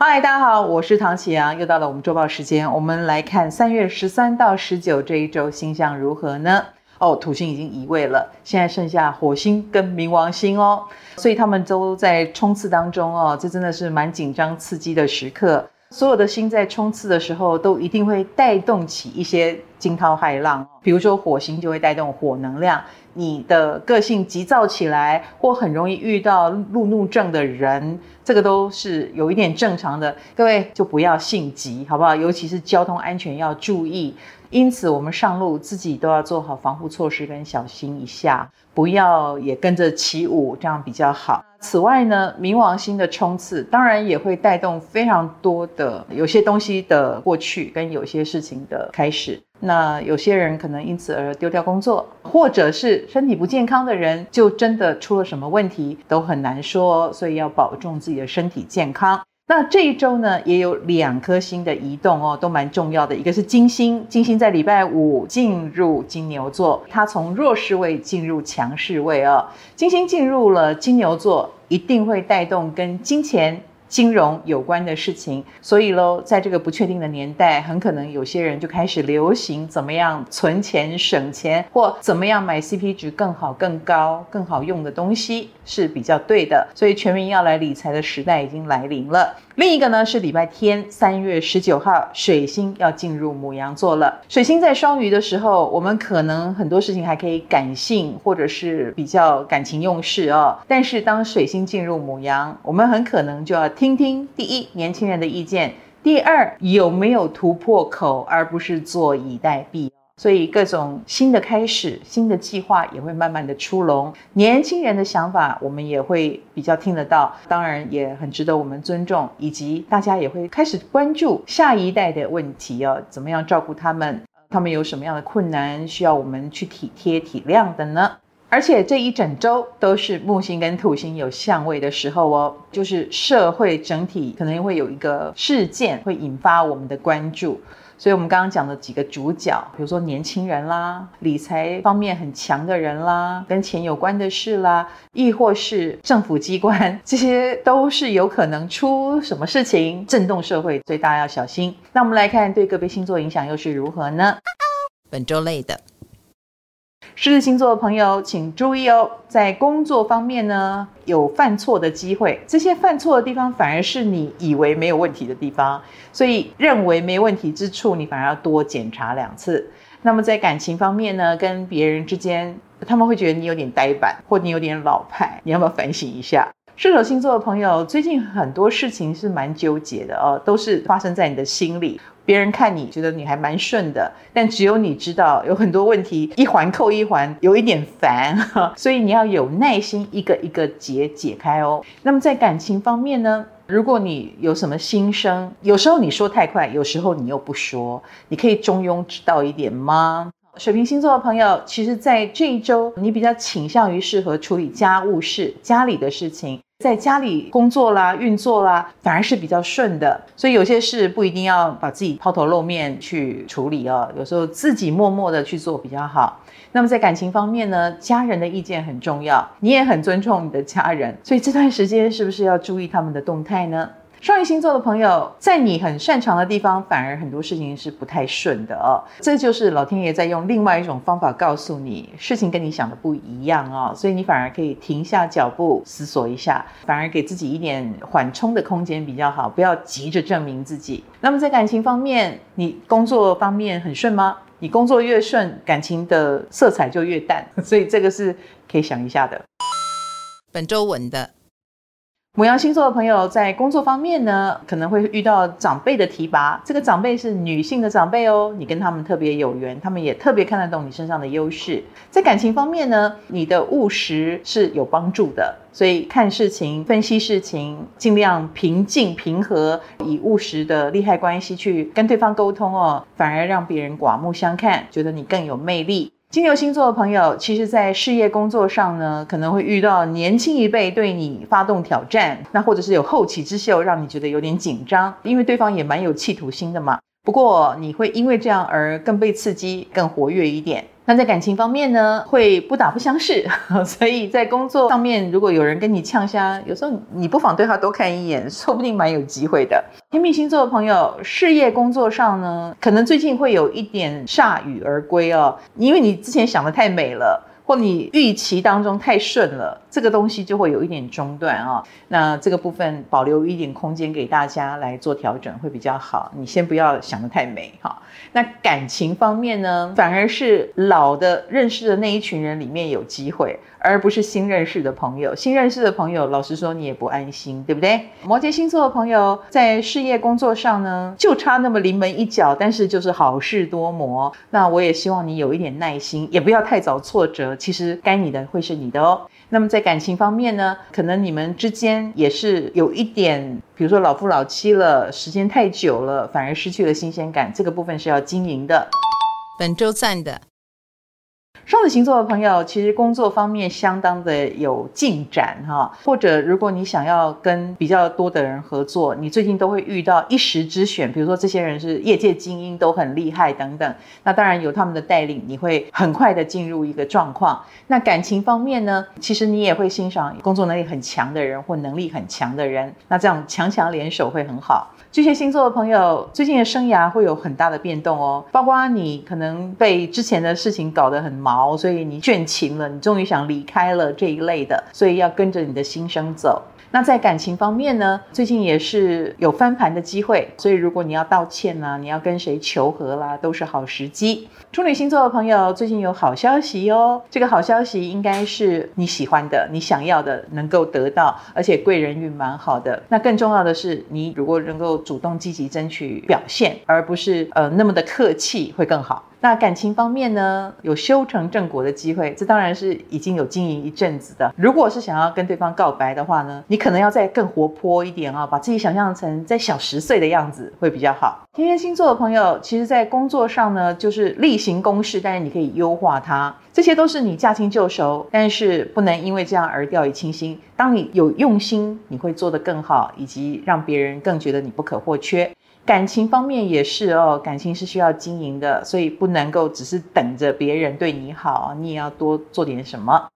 嗨，大家好，我是唐启阳，又到了我们周报时间，我们来看三月十三到十九这一周星象如何呢？哦，土星已经移位了，现在剩下火星跟冥王星哦，所以他们都在冲刺当中哦，这真的是蛮紧张刺激的时刻。所有的星在冲刺的时候，都一定会带动起一些惊涛骇浪，比如说火星就会带动火能量。你的个性急躁起来，或很容易遇到路怒症的人，这个都是有一点正常的。各位就不要性急，好不好？尤其是交通安全要注意。因此，我们上路自己都要做好防护措施，跟小心一下，不要也跟着起舞，这样比较好。此外呢，冥王星的冲刺当然也会带动非常多的有些东西的过去，跟有些事情的开始。那有些人可能因此而丢掉工作，或者是身体不健康的人，就真的出了什么问题都很难说，所以要保重自己的身体健康。那这一周呢，也有两颗星的移动哦，都蛮重要的。一个是金星，金星在礼拜五进入金牛座，它从弱势位进入强势位哦。金星进入了金牛座，一定会带动跟金钱。金融有关的事情，所以喽，在这个不确定的年代，很可能有些人就开始流行怎么样存钱省钱，或怎么样买 CP 值更好、更高、更好用的东西是比较对的。所以全民要来理财的时代已经来临了。另一个呢是礼拜天，三月十九号，水星要进入母羊座了。水星在双鱼的时候，我们可能很多事情还可以感性，或者是比较感情用事哦。但是当水星进入母羊，我们很可能就要听听第一年轻人的意见，第二有没有突破口，而不是坐以待毙。所以各种新的开始、新的计划也会慢慢的出笼，年轻人的想法我们也会比较听得到，当然也很值得我们尊重，以及大家也会开始关注下一代的问题哦，怎么样照顾他们？他们有什么样的困难需要我们去体贴体谅的呢？而且这一整周都是木星跟土星有相位的时候哦，就是社会整体可能会有一个事件会引发我们的关注。所以，我们刚刚讲的几个主角，比如说年轻人啦，理财方面很强的人啦，跟钱有关的事啦，亦或是政府机关，这些都是有可能出什么事情震动社会，所以大家要小心。那我们来看对个别星座影响又是如何呢？本周类的。狮子星座的朋友，请注意哦，在工作方面呢，有犯错的机会。这些犯错的地方，反而是你以为没有问题的地方，所以认为没问题之处，你反而要多检查两次。那么在感情方面呢，跟别人之间，他们会觉得你有点呆板，或你有点老派，你要不要反省一下？射手星座的朋友，最近很多事情是蛮纠结的哦，都是发生在你的心里。别人看你觉得你还蛮顺的，但只有你知道有很多问题一环扣一环，有一点烦，所以你要有耐心一个一个结解开哦。那么在感情方面呢，如果你有什么心声，有时候你说太快，有时候你又不说，你可以中庸之道一点吗？水瓶星座的朋友，其实在这一周你比较倾向于适合处理家务事、家里的事情。在家里工作啦、运作啦，反而是比较顺的，所以有些事不一定要把自己抛头露面去处理哦，有时候自己默默的去做比较好。那么在感情方面呢，家人的意见很重要，你也很尊重你的家人，所以这段时间是不是要注意他们的动态呢？双鱼星座的朋友，在你很擅长的地方，反而很多事情是不太顺的哦。这就是老天爷在用另外一种方法告诉你，事情跟你想的不一样哦。所以你反而可以停下脚步思索一下，反而给自己一点缓冲的空间比较好，不要急着证明自己。那么在感情方面，你工作方面很顺吗？你工作越顺，感情的色彩就越淡，所以这个是可以想一下的。本周稳的。母羊星座的朋友在工作方面呢，可能会遇到长辈的提拔。这个长辈是女性的长辈哦，你跟他们特别有缘，他们也特别看得懂你身上的优势。在感情方面呢，你的务实是有帮助的，所以看事情、分析事情，尽量平静平和，以务实的利害关系去跟对方沟通哦，反而让别人刮目相看，觉得你更有魅力。金牛星座的朋友，其实，在事业工作上呢，可能会遇到年轻一辈对你发动挑战，那或者是有后起之秀，让你觉得有点紧张，因为对方也蛮有企图心的嘛。不过，你会因为这样而更被刺激、更活跃一点。那在感情方面呢，会不打不相识，所以在工作上面，如果有人跟你呛虾，有时候你不妨对他多看一眼，说不定蛮有机会的。天秤星座的朋友，事业工作上呢，可能最近会有一点铩羽而归哦，因为你之前想的太美了。或你预期当中太顺了，这个东西就会有一点中断啊。那这个部分保留一点空间给大家来做调整会比较好。你先不要想得太美哈。那感情方面呢，反而是老的认识的那一群人里面有机会。而不是新认识的朋友，新认识的朋友，老实说你也不安心，对不对？摩羯星座的朋友在事业工作上呢，就差那么临门一脚，但是就是好事多磨。那我也希望你有一点耐心，也不要太早挫折。其实该你的会是你的哦。那么在感情方面呢，可能你们之间也是有一点，比如说老夫老妻了，时间太久了，反而失去了新鲜感。这个部分是要经营的。本周赞的。子星座的朋友，其实工作方面相当的有进展哈，或者如果你想要跟比较多的人合作，你最近都会遇到一时之选，比如说这些人是业界精英，都很厉害等等。那当然有他们的带领，你会很快的进入一个状况。那感情方面呢，其实你也会欣赏工作能力很强的人或能力很强的人，那这样强强联手会很好。巨蟹星座的朋友，最近的生涯会有很大的变动哦，包括你可能被之前的事情搞得很毛，所以你倦勤了，你终于想离开了这一类的，所以要跟着你的心声走。那在感情方面呢，最近也是有翻盘的机会，所以如果你要道歉啦，你要跟谁求和啦，都是好时机。处女星座的朋友，最近有好消息哦，这个好消息应该是你喜欢的、你想要的，能够得到，而且贵人运蛮好的。那更重要的是，你如果能够主动积极争取表现，而不是呃那么的客气，会更好。那感情方面呢，有修成正果的机会，这当然是已经有经营一阵子的。如果是想要跟对方告白的话呢，你可能要再更活泼一点啊，把自己想象成再小十岁的样子会比较好。天蝎星座的朋友，其实在工作上呢，就是例行公事，但是你可以优化它，这些都是你驾轻就熟，但是不能因为这样而掉以轻心。当你有用心，你会做得更好，以及让别人更觉得你不可或缺。感情方面也是哦，感情是需要经营的，所以不能够只是等着别人对你好，你也要多做点什么。